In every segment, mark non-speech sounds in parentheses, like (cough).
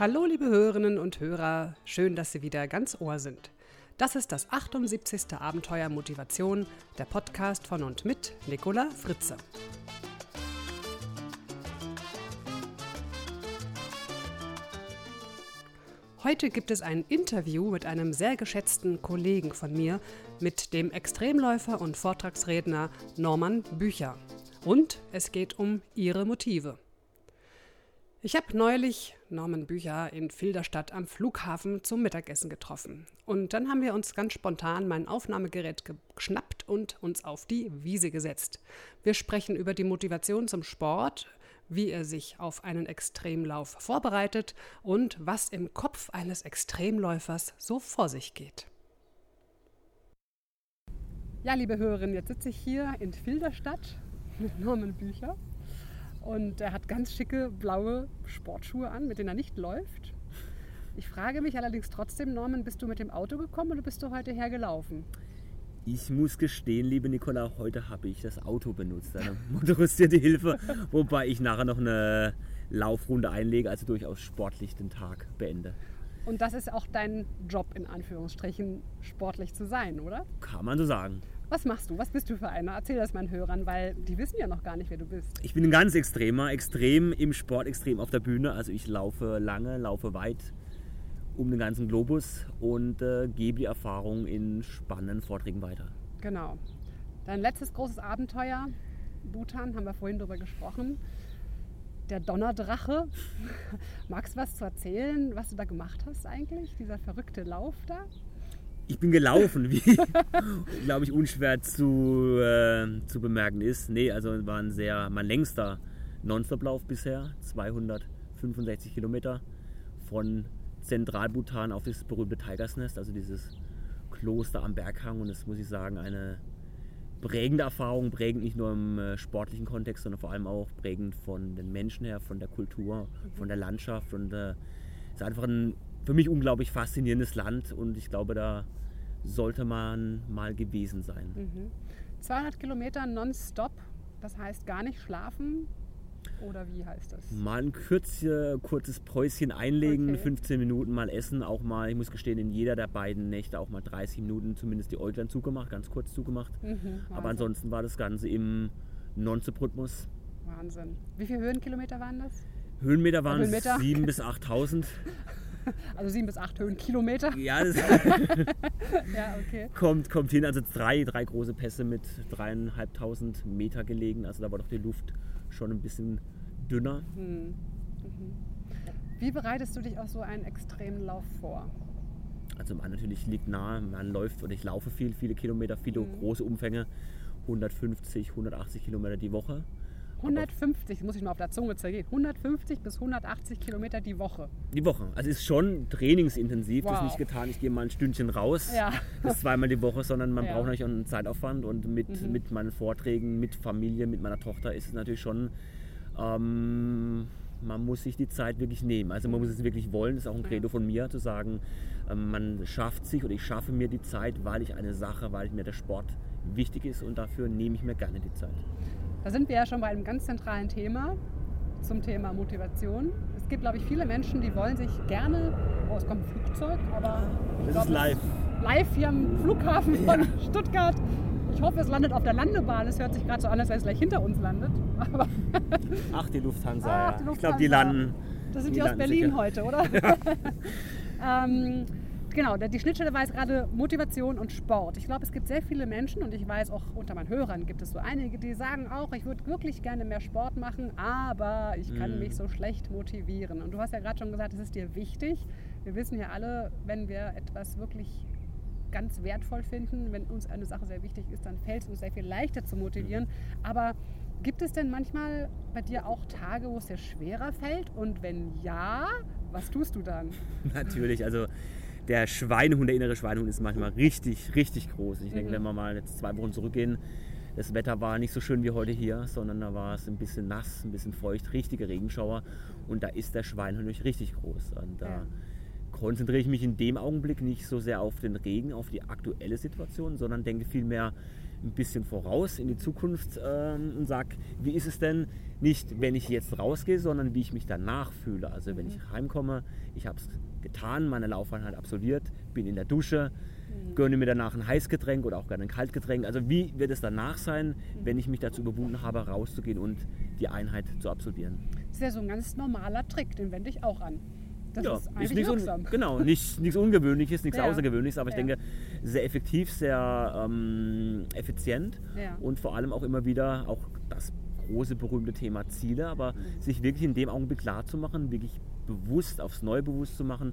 Hallo liebe Hörerinnen und Hörer, schön, dass Sie wieder ganz Ohr sind. Das ist das 78. Abenteuer Motivation, der Podcast von und mit Nicola Fritze. Heute gibt es ein Interview mit einem sehr geschätzten Kollegen von mir, mit dem Extremläufer und Vortragsredner Norman Bücher. Und es geht um ihre Motive. Ich habe neulich Norman Bücher in Filderstadt am Flughafen zum Mittagessen getroffen. Und dann haben wir uns ganz spontan mein Aufnahmegerät geschnappt und uns auf die Wiese gesetzt. Wir sprechen über die Motivation zum Sport, wie er sich auf einen Extremlauf vorbereitet und was im Kopf eines Extremläufers so vor sich geht. Ja, liebe Hörerinnen, jetzt sitze ich hier in Filderstadt mit Norman Bücher und er hat ganz schicke blaue Sportschuhe an, mit denen er nicht läuft. Ich frage mich allerdings trotzdem, Norman, bist du mit dem Auto gekommen oder bist du heute hergelaufen? Ich muss gestehen, liebe Nicola, heute habe ich das Auto benutzt, eine (laughs) motorisierte Hilfe, wobei ich nachher noch eine Laufrunde einlege, also durchaus sportlich den Tag beende. Und das ist auch dein Job in Anführungsstrichen, sportlich zu sein, oder? Kann man so sagen. Was machst du? Was bist du für einer? Erzähl das meinen Hörern, weil die wissen ja noch gar nicht, wer du bist. Ich bin ein ganz extremer, extrem im Sport, extrem auf der Bühne. Also ich laufe lange, laufe weit um den ganzen Globus und äh, gebe die Erfahrung in spannenden Vorträgen weiter. Genau. Dein letztes großes Abenteuer, Bhutan, haben wir vorhin darüber gesprochen. Der Donnerdrache. (laughs) Magst du was zu erzählen, was du da gemacht hast eigentlich? Dieser verrückte Lauf da? Ich bin gelaufen, wie (laughs) glaube ich unschwer zu, äh, zu bemerken ist. Nee, also war ein sehr, mein längster Nonstop-Lauf bisher, 265 Kilometer von Zentralbhutan auf das berühmte Tigers Nest, also dieses Kloster am Berghang. Und das muss ich sagen, eine prägende Erfahrung, prägend nicht nur im äh, sportlichen Kontext, sondern vor allem auch prägend von den Menschen her, von der Kultur, von der Landschaft. Und es äh, ist einfach ein für mich unglaublich faszinierendes Land und ich glaube, da sollte man mal gewesen sein. Mhm. 200 Kilometer nonstop, das heißt gar nicht schlafen. Oder wie heißt das? Mal ein kürze, kurzes Päuschen einlegen, okay. 15 Minuten mal essen, auch mal, ich muss gestehen, in jeder der beiden Nächte auch mal 30 Minuten zumindest die Äuglein zugemacht, ganz kurz zugemacht. Mhm, Aber ansonsten war das Ganze im Non-Stop-Rhythmus. Wahnsinn. Wie viele Höhenkilometer waren das? Höhenmeter waren es 7.000 bis 8.000. (laughs) (laughs) Also sieben bis acht Höhenkilometer. Ja, das (laughs) (laughs) ja, okay. kommt, kommt hin. Also drei, drei große Pässe mit dreieinhalbtausend Meter gelegen. Also da war doch die Luft schon ein bisschen dünner. Hm. Mhm. Wie bereitest du dich auf so einen extremen Lauf vor? Also man natürlich liegt nahe, man läuft und ich laufe viel, viele Kilometer, viele mhm. große Umfänge, 150, 180 Kilometer die Woche. 150, muss ich mal auf der Zunge zergehen, 150 bis 180 Kilometer die Woche. Die Woche. Also ist schon trainingsintensiv. Wow. Das ist nicht getan, ich gehe mal ein Stündchen raus. Ja. (laughs) Das zweimal die Woche, sondern man ja. braucht natürlich auch einen Zeitaufwand. Und mit, mhm. mit meinen Vorträgen, mit Familie, mit meiner Tochter ist es natürlich schon, ähm, man muss sich die Zeit wirklich nehmen. Also man muss es wirklich wollen. Das ist auch ein Credo von mir, zu sagen, ähm, man schafft sich oder ich schaffe mir die Zeit, weil ich eine Sache, weil mir der Sport wichtig ist und dafür nehme ich mir gerne die Zeit. Da sind wir ja schon bei einem ganz zentralen Thema zum Thema Motivation. Es gibt, glaube ich, viele Menschen, die wollen sich gerne, oh, es kommt ein Flugzeug, aber das glaub, ist live. Live hier am Flughafen von ja. Stuttgart. Ich hoffe, es landet auf der Landebahn. Es hört sich gerade so an, als wenn es gleich hinter uns landet. (laughs) Aber Ach, die Lufthansa. Ach, die Lufthansa. Ich glaube, die landen. Das sind die, die aus Berlin sicher. heute, oder? (laughs) Ähm, genau, die Schnittstelle war jetzt gerade Motivation und Sport. Ich glaube, es gibt sehr viele Menschen und ich weiß auch unter meinen Hörern gibt es so einige, die sagen auch, ich würde wirklich gerne mehr Sport machen, aber ich kann mhm. mich so schlecht motivieren. Und du hast ja gerade schon gesagt, es ist dir wichtig. Wir wissen ja alle, wenn wir etwas wirklich ganz wertvoll finden, wenn uns eine Sache sehr wichtig ist, dann fällt es uns sehr viel leichter zu motivieren. Mhm. Aber gibt es denn manchmal bei dir auch Tage, wo es dir schwerer fällt? Und wenn ja, was tust du dann? (laughs) Natürlich, also der Schweinehund, der innere Schweinehund ist manchmal richtig, richtig groß. Ich denke, mhm. wenn wir mal jetzt zwei Wochen zurückgehen, das Wetter war nicht so schön wie heute hier, sondern da war es ein bisschen nass, ein bisschen feucht, richtige Regenschauer. Und da ist der Schweinehund richtig groß. Und da ja. konzentriere ich mich in dem Augenblick nicht so sehr auf den Regen, auf die aktuelle Situation, sondern denke vielmehr, ein bisschen voraus in die Zukunft ähm, und sage, wie ist es denn nicht, wenn ich jetzt rausgehe, sondern wie ich mich danach fühle. Also wenn ich heimkomme, ich habe es getan, meine Laufeinheit absolviert, bin in der Dusche, gönne mir danach ein Heißgetränk oder auch gerne ein Kaltgetränk. Also wie wird es danach sein, wenn ich mich dazu überwunden habe, rauszugehen und die Einheit zu absolvieren? Das ist ja so ein ganz normaler Trick, den wende ich auch an. Das ja, ist eigentlich nichts, wirksam. un (laughs) genau, nichts, nichts Ungewöhnliches, nichts Ja. Außergewöhnliches, aber ich Ja. denke, sehr effektiv, sehr ähm, effizient und vor allem auch immer wieder auch das große berühmte Thema Ziele, aber sich wirklich in dem Augenblick klar zu machen, wirklich bewusst aufs Neue bewusst zu machen,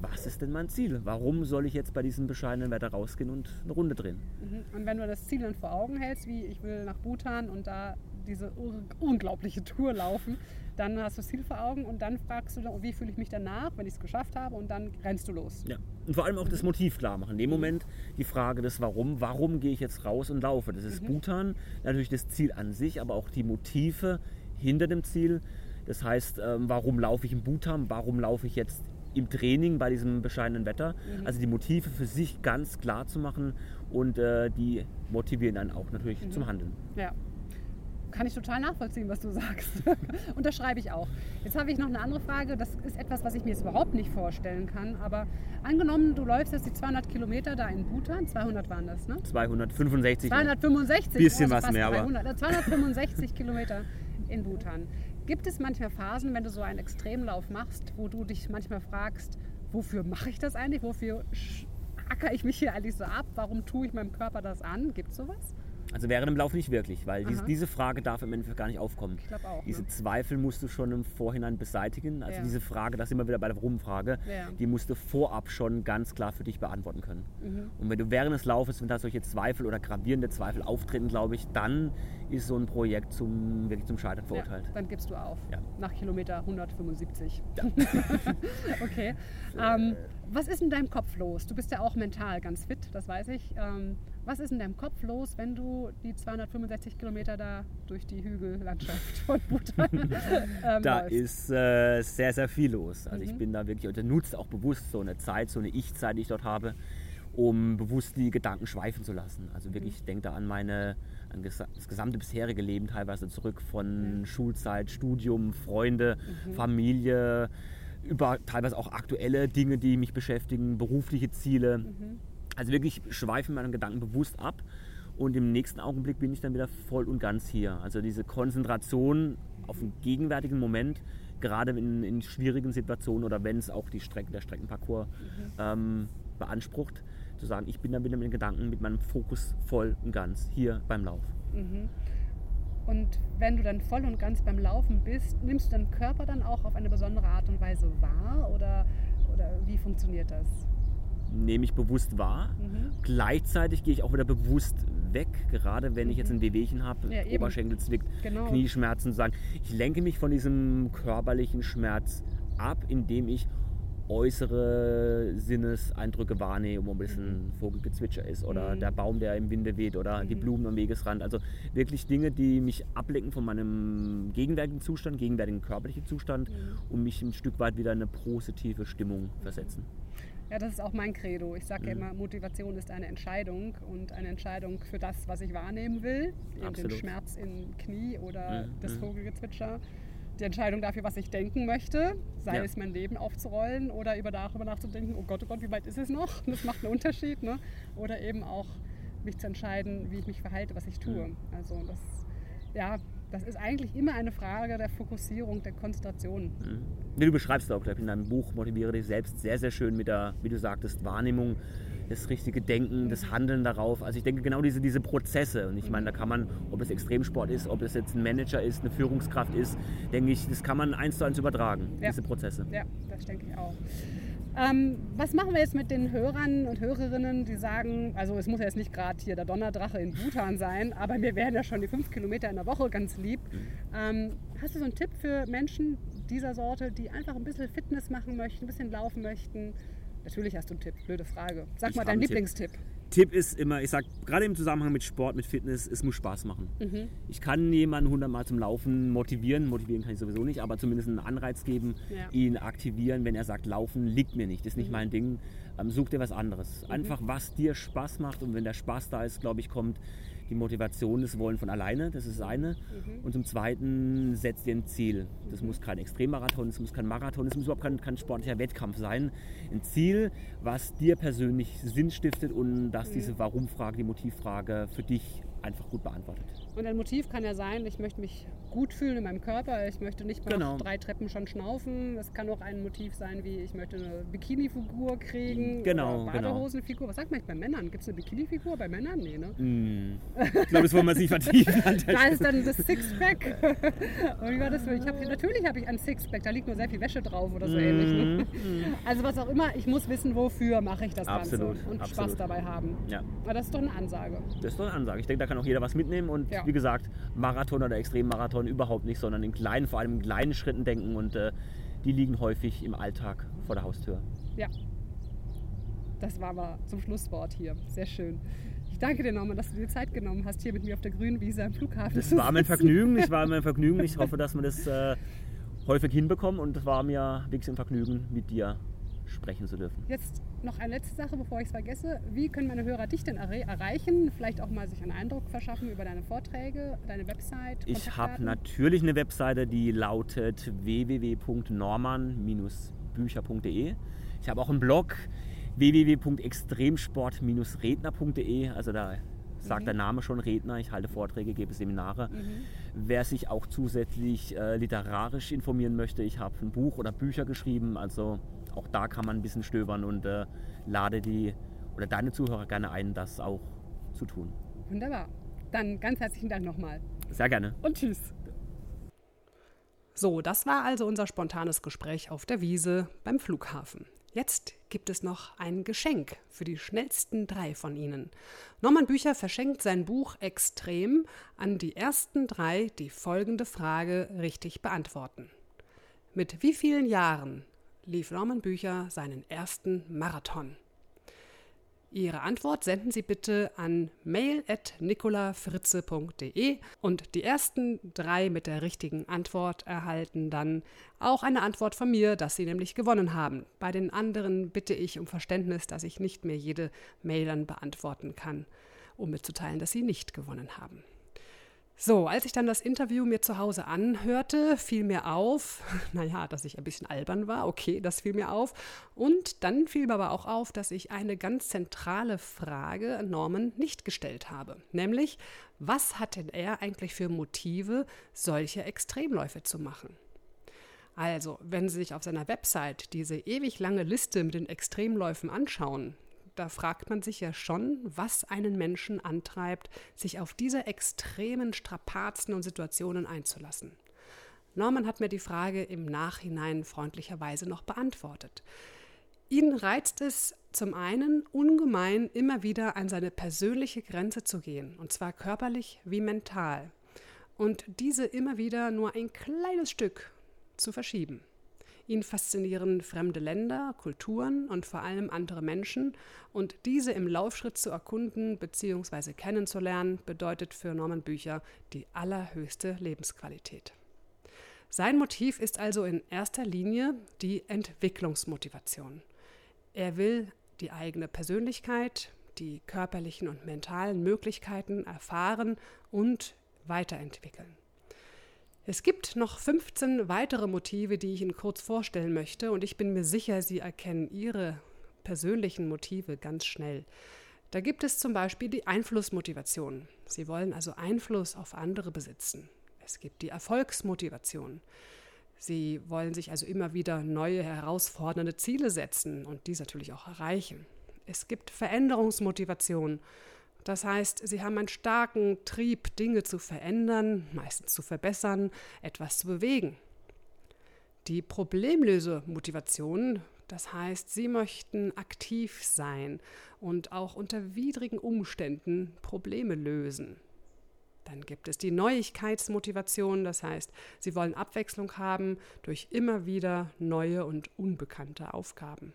was ist denn mein Ziel? Warum soll ich jetzt bei diesem bescheidenen Wetter rausgehen und eine Runde drehen? Mhm. Und wenn du das Ziel dann vor Augen hältst, wie ich will nach Bhutan und da diese unglaubliche Tour laufen, dann hast du das Ziel vor Augen und dann fragst du, wie fühle ich mich danach, wenn ich es geschafft habe und dann rennst du los. Ja. Und vor allem auch das Motiv klar machen. In dem Moment die Frage des Warum. Warum gehe ich jetzt raus und laufe? Das ist Bhutan, natürlich das Ziel an sich, aber auch die Motive hinter dem Ziel. Das heißt, ähm, warum laufe ich in Bhutan? Warum laufe ich jetzt im Training bei diesem bescheidenen Wetter? Also die Motive für sich ganz klar zu machen und äh, die motivieren dann auch natürlich zum Handeln. Ja. Kann ich total nachvollziehen, was du sagst. (laughs) Unterschreibe ich auch. Jetzt habe ich noch eine andere Frage. Das ist etwas, was ich mir jetzt überhaupt nicht vorstellen kann. Aber angenommen, du läufst jetzt die 200 Kilometer da in Bhutan. 200 waren das, ne? 265. 265. Bisschen also was mehr, aber- 300, äh, 265 Kilometer in Bhutan. Gibt es manchmal Phasen, wenn du so einen Extremlauf machst, wo du dich manchmal fragst, wofür mache ich das eigentlich? Wofür acker ich mich hier eigentlich so ab? Warum tue ich meinem Körper das an? Gibt es sowas? Also während dem Lauf nicht wirklich, weil dies, Aha. diese Frage darf im Endeffekt gar nicht aufkommen. Ich glaube auch. Diese Ne? Zweifel musst du schon im Vorhinein beseitigen. Also Ja. diese Frage, das wir wieder bei der Warum-Frage, Ja. die musst du vorab schon ganz klar für dich beantworten können. Mhm. Und wenn du während des Laufes, wenn da solche Zweifel oder gravierende Zweifel auftreten, glaube ich, dann ist so ein Projekt zum, wirklich zum Scheitern verurteilt. Ja, dann gibst du auf. Nach Kilometer 175. (laughs) okay. (laughs) Ähm, was ist in deinem Kopf los? Du bist ja auch mental ganz fit, das weiß ich. Ähm, was ist in deinem Kopf los, wenn du die 265 Kilometer da durch die Hügellandschaft von (laughs) Bhutan ähm, Da läufst? ist äh, sehr, sehr viel los. Also ich Mhm. bin da wirklich, und nutze auch bewusst so eine Zeit, so eine Ich-Zeit, die ich dort habe, um bewusst die Gedanken schweifen zu lassen. Also wirklich, ich denke da an meine, an das gesamte bisherige Leben teilweise zurück von Schulzeit, Studium, Freunde, Familie, über teilweise auch aktuelle Dinge, die mich beschäftigen, berufliche Ziele. Also wirklich schweifen meine Gedanken bewusst ab und im nächsten Augenblick bin ich dann wieder voll und ganz hier. Also diese Konzentration auf den gegenwärtigen Moment, gerade in, in schwierigen Situationen oder wenn es auch die Strecke, der Streckenparcours ähm, beansprucht, zu sagen, ich bin dann wieder mit den Gedanken, mit meinem Fokus voll und ganz hier beim Lauf. Mhm. Und wenn du dann voll und ganz beim Laufen bist, nimmst du deinen Körper dann auch auf eine besondere Art und Weise wahr? Oder, oder wie funktioniert das? Nehme ich bewusst wahr. Mhm. Gleichzeitig gehe ich auch wieder bewusst weg, gerade wenn ich jetzt ein Wehwehchen habe, Ja. Oberschenkel zwickt, Genau. Knieschmerzen, sagen, ich lenke mich von diesem körperlichen Schmerz ab, indem ich äußere Sinneseindrücke wahrnehme, ob es ein Vogelgezwitscher ist oder Mhm. der Baum, der im Winde weht oder die Blumen am Wegesrand. Also wirklich Dinge, die mich ablenken von meinem gegenwärtigen Zustand, gegenwärtigen körperlichen Zustand Mhm. und mich ein Stück weit wieder in eine positive Stimmung versetzen. Ja, das ist auch mein Credo. Ich sage ja Mhm. immer, Motivation ist eine Entscheidung und eine Entscheidung für das, was ich wahrnehmen will, eben den. Schmerz im Knie oder Mhm, das mhm. Vogelgezwitscher. Die Entscheidung dafür, was ich denken möchte, sei Ja. es mein Leben aufzurollen oder über darüber nachzudenken, oh Gott, oh Gott, wie weit ist es noch? (laughs) Das macht einen Unterschied. Ne? Oder eben auch mich zu entscheiden, wie ich mich verhalte, was ich tue. Also das, ja, das ist eigentlich immer eine Frage der Fokussierung, der Konzentration. Mhm. Du beschreibst auch, glaub ich, in deinem Buch Motiviere dich selbst sehr, sehr schön mit der, wie du sagtest, Wahrnehmung, das richtige Denken, das Handeln darauf. Also ich denke genau diese, diese Prozesse. Und ich meine, da kann man, ob es Extremsport ist, ob es jetzt ein Manager ist, eine Führungskraft ist, denke ich, das kann man eins zu eins übertragen, Ja. diese Prozesse. Ja, das denke ich auch. Ähm, was machen wir jetzt mit den Hörern und Hörerinnen, die sagen, also es muss ja jetzt nicht gerade hier der Donnerdrache in Bhutan sein, aber mir wären ja schon die fünf Kilometer in der Woche ganz lieb. Ähm, hast du so einen Tipp für Menschen dieser Sorte, die einfach ein bisschen Fitness machen möchten, ein bisschen laufen möchten? Natürlich hast du einen Tipp, blöde Frage. Sag Ich mal deinen einen Tipp. Tipp ist immer, ich sage, gerade im Zusammenhang mit Sport, mit Fitness, es muss Spaß machen. Mhm. Ich kann jemanden hundertmal zum Laufen motivieren, motivieren kann ich sowieso nicht, aber zumindest einen Anreiz geben, Ja. ihn aktivieren, wenn er sagt, Laufen liegt mir nicht, ist nicht mein Ding, ähm, such dir was anderes. Einfach was dir Spaß macht und wenn der Spaß da ist, glaube ich, kommt die Motivation, das Wollen von alleine, das ist das eine. Mhm. Und zum Zweiten setzt dir ein Ziel. Das mhm. muss kein Extremmarathon, das muss kein Marathon, das muss überhaupt kein, kein sportlicher Wettkampf sein. Ein Ziel, was dir persönlich Sinn stiftet und dass mhm. diese Warum-Frage, die Motivfrage für dich einfach gut beantwortet. Und ein Motiv kann ja sein, ich möchte mich gut fühlen in meinem Körper, ich möchte nicht nach genau. drei Treppen schon schnaufen. Es kann auch ein Motiv sein, wie ich möchte eine Bikini-Figur kriegen genau, oder genau. Badehosenfigur. Genau. Was sagt man jetzt bei Männern? Gibt es eine Bikini-Figur bei Männern? Nee, ne? Mm. Ich glaube, das wollen wir nicht vertiefen. (laughs) da ist dann das Sixpack. (laughs) Und wie war das? Ich hab, natürlich habe ich ein Sixpack, da liegt nur sehr viel Wäsche drauf oder so mm. ähnlich. Ne? Mm. Also was auch immer, ich muss wissen, wofür mache ich das Absolut. Ganze und Absolut. Spaß dabei haben. Ja. Aber das ist doch eine Ansage. Das ist doch eine Ansage. Ich denke, da kann auch jeder was mitnehmen und ja. wie gesagt, Marathon oder Extremmarathon überhaupt nicht, sondern in kleinen, vor allem in kleinen Schritten denken und äh, die liegen häufig im Alltag vor der Haustür. Ja. Das war aber zum Schlusswort hier. Sehr schön. Ich danke dir nochmal, dass du dir Zeit genommen hast, hier mit mir auf der grünen Wiese am Flughafen. Das war mein Vergnügen. Ich war mein (laughs) Vergnügen. Ich hoffe, dass wir das äh, häufig hinbekommen und es war mir wirklich ein Vergnügen, mit dir sprechen zu dürfen. Jetzt noch eine letzte Sache, bevor ich es vergesse. Wie können meine Hörer dich denn erreichen? Vielleicht auch mal sich einen Eindruck verschaffen über deine Vorträge, deine Website? Ich habe natürlich eine Webseite, die lautet www.norman-bücher.de. Ich habe auch einen Blog www.extremsport-redner.de. Also da sagt mhm. der Name schon Redner. Ich halte Vorträge, gebe Seminare. Mhm. Wer sich auch zusätzlich äh, literarisch informieren möchte, ich habe ein Buch oder Bücher geschrieben. Also auch da kann man ein bisschen stöbern und äh, lade die oder deine Zuhörer gerne ein, das auch zu tun. Wunderbar. Dann ganz herzlichen Dank nochmal. Sehr gerne. Und tschüss. So, das war also unser spontanes Gespräch auf der Wiese beim Flughafen. Jetzt gibt es noch ein Geschenk für die schnellsten drei von Ihnen. Norman Bücher verschenkt sein Buch Extrem an die ersten drei, die folgende Frage richtig beantworten. Mit wie vielen Jahren lief Norman Bücher seinen ersten Marathon. Ihre Antwort senden Sie bitte an mail.nicolafritze.de und die ersten drei mit der richtigen Antwort erhalten dann auch eine Antwort von mir, dass Sie nämlich gewonnen haben. Bei den anderen bitte ich um Verständnis, dass ich nicht mehr jede Mail dann beantworten kann, um mitzuteilen, dass Sie nicht gewonnen haben. So, als ich dann das Interview mir zu Hause anhörte, fiel mir auf, (laughs) naja, dass ich ein bisschen albern war, okay, das fiel mir auf. Und dann fiel mir aber auch auf, dass ich eine ganz zentrale Frage an Norman nicht gestellt habe. Nämlich, was hat denn er eigentlich für Motive, solche Extremläufe zu machen? Also, wenn Sie sich auf seiner Website diese ewig lange Liste mit den Extremläufen anschauen, da fragt man sich ja schon, was einen Menschen antreibt, sich auf diese extremen Strapazen und Situationen einzulassen. Norman hat mir die Frage im Nachhinein freundlicherweise noch beantwortet. Ihn reizt es zum einen ungemein, immer wieder an seine persönliche Grenze zu gehen, und zwar körperlich wie mental, und diese immer wieder nur ein kleines Stück zu verschieben. Ihn faszinieren fremde Länder, Kulturen und vor allem andere Menschen. Und diese im Laufschritt zu erkunden bzw. kennenzulernen, bedeutet für Norman Bücher die allerhöchste Lebensqualität. Sein Motiv ist also in erster Linie die Entwicklungsmotivation. Er will die eigene Persönlichkeit, die körperlichen und mentalen Möglichkeiten erfahren und weiterentwickeln. Es gibt noch 15 weitere Motive, die ich Ihnen kurz vorstellen möchte, und ich bin mir sicher, Sie erkennen Ihre persönlichen Motive ganz schnell. Da gibt es zum Beispiel die Einflussmotivation. Sie wollen also Einfluss auf andere besitzen. Es gibt die Erfolgsmotivation. Sie wollen sich also immer wieder neue herausfordernde Ziele setzen und dies natürlich auch erreichen. Es gibt Veränderungsmotivation. Das heißt, sie haben einen starken Trieb, Dinge zu verändern, meistens zu verbessern, etwas zu bewegen. Die Problemlösemotivation, das heißt, sie möchten aktiv sein und auch unter widrigen Umständen Probleme lösen. Dann gibt es die Neuigkeitsmotivation, das heißt, sie wollen Abwechslung haben durch immer wieder neue und unbekannte Aufgaben.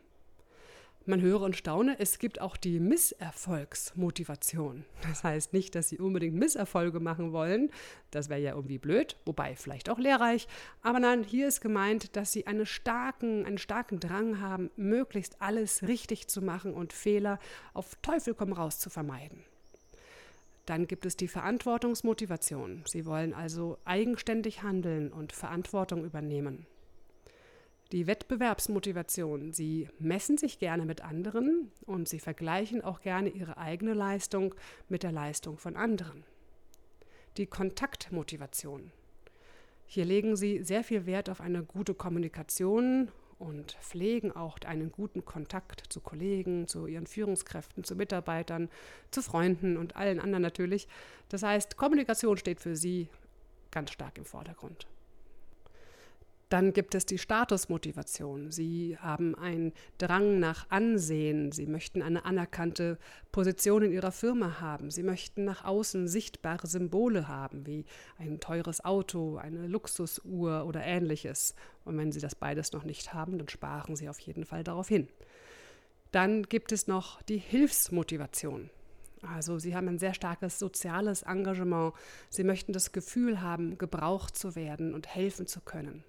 Man höre und staune, es gibt auch die Misserfolgsmotivation. Das heißt nicht, dass sie unbedingt Misserfolge machen wollen, das wäre ja irgendwie blöd, wobei vielleicht auch lehrreich, aber nein, hier ist gemeint, dass sie einen starken, einen starken Drang haben, möglichst alles richtig zu machen und Fehler auf Teufel komm raus zu vermeiden. Dann gibt es die Verantwortungsmotivation. Sie wollen also eigenständig handeln und Verantwortung übernehmen. Die Wettbewerbsmotivation. Sie messen sich gerne mit anderen und sie vergleichen auch gerne ihre eigene Leistung mit der Leistung von anderen. Die Kontaktmotivation. Hier legen sie sehr viel Wert auf eine gute Kommunikation und pflegen auch einen guten Kontakt zu Kollegen, zu ihren Führungskräften, zu Mitarbeitern, zu Freunden und allen anderen natürlich. Das heißt, Kommunikation steht für sie ganz stark im Vordergrund. Dann gibt es die Statusmotivation. Sie haben einen Drang nach Ansehen. Sie möchten eine anerkannte Position in ihrer Firma haben. Sie möchten nach außen sichtbare Symbole haben, wie ein teures Auto, eine Luxusuhr oder ähnliches. Und wenn Sie das beides noch nicht haben, dann sparen Sie auf jeden Fall darauf hin. Dann gibt es noch die Hilfsmotivation. Also sie haben ein sehr starkes soziales Engagement. Sie möchten das Gefühl haben, gebraucht zu werden und helfen zu können.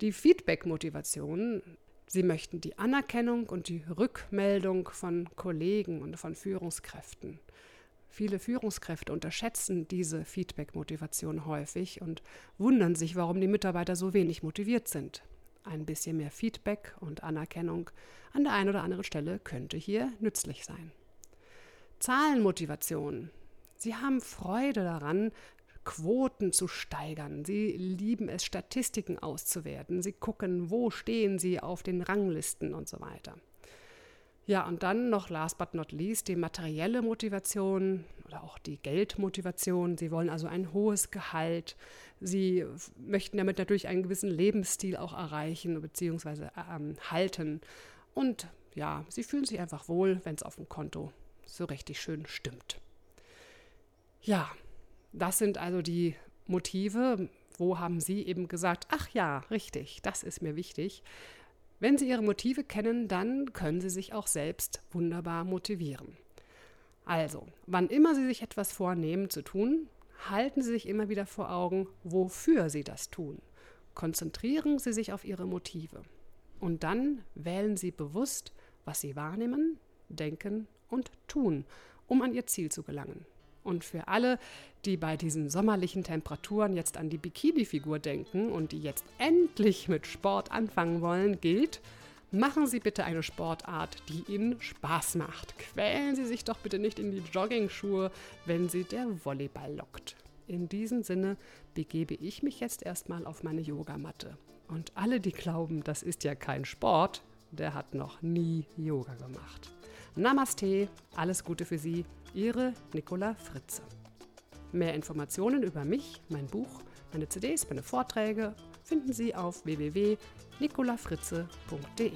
Die Feedback-Motivation, Sie möchten die Anerkennung und die Rückmeldung von Kollegen und von Führungskräften. Viele Führungskräfte unterschätzen diese Feedback-Motivation häufig und wundern sich, warum die Mitarbeiter so wenig motiviert sind. Ein bisschen mehr Feedback und Anerkennung an der einen oder anderen Stelle könnte hier nützlich sein. Zahlenmotivation. Sie haben Freude daran, Quoten zu steigern. Sie lieben es, Statistiken auszuwerten. Sie gucken, wo stehen sie auf den Ranglisten und so weiter. Ja, und dann noch last but not least die materielle Motivation oder auch die Geldmotivation. Sie wollen also ein hohes Gehalt. Sie möchten damit natürlich einen gewissen Lebensstil auch erreichen bzw. Ähm, halten. Und ja, sie fühlen sich einfach wohl, wenn es auf dem Konto so richtig schön stimmt. Ja, das sind also die Motive. Wo haben Sie eben gesagt, ach ja, richtig, das ist mir wichtig. Wenn Sie Ihre Motive kennen, dann können Sie sich auch selbst wunderbar motivieren. Also, wann immer Sie sich etwas vornehmen zu tun, halten Sie sich immer wieder vor Augen, wofür Sie das tun. Konzentrieren Sie sich auf Ihre Motive. Und dann wählen Sie bewusst, was Sie wahrnehmen, denken und tun, um an Ihr Ziel zu gelangen. Und für alle, die bei diesen sommerlichen Temperaturen jetzt an die Bikini-Figur denken und die jetzt endlich mit Sport anfangen wollen, gilt, machen Sie bitte eine Sportart, die Ihnen Spaß macht. Quälen Sie sich doch bitte nicht in die Joggingschuhe, wenn Sie der Volleyball lockt. In diesem Sinne begebe ich mich jetzt erstmal auf meine Yogamatte. Und alle, die glauben, das ist ja kein Sport, der hat noch nie Yoga gemacht. Namaste, alles Gute für Sie Ihre Nicola Fritze. Mehr Informationen über mich, mein Buch, meine CDs, meine Vorträge finden Sie auf www.nicolafritze.de.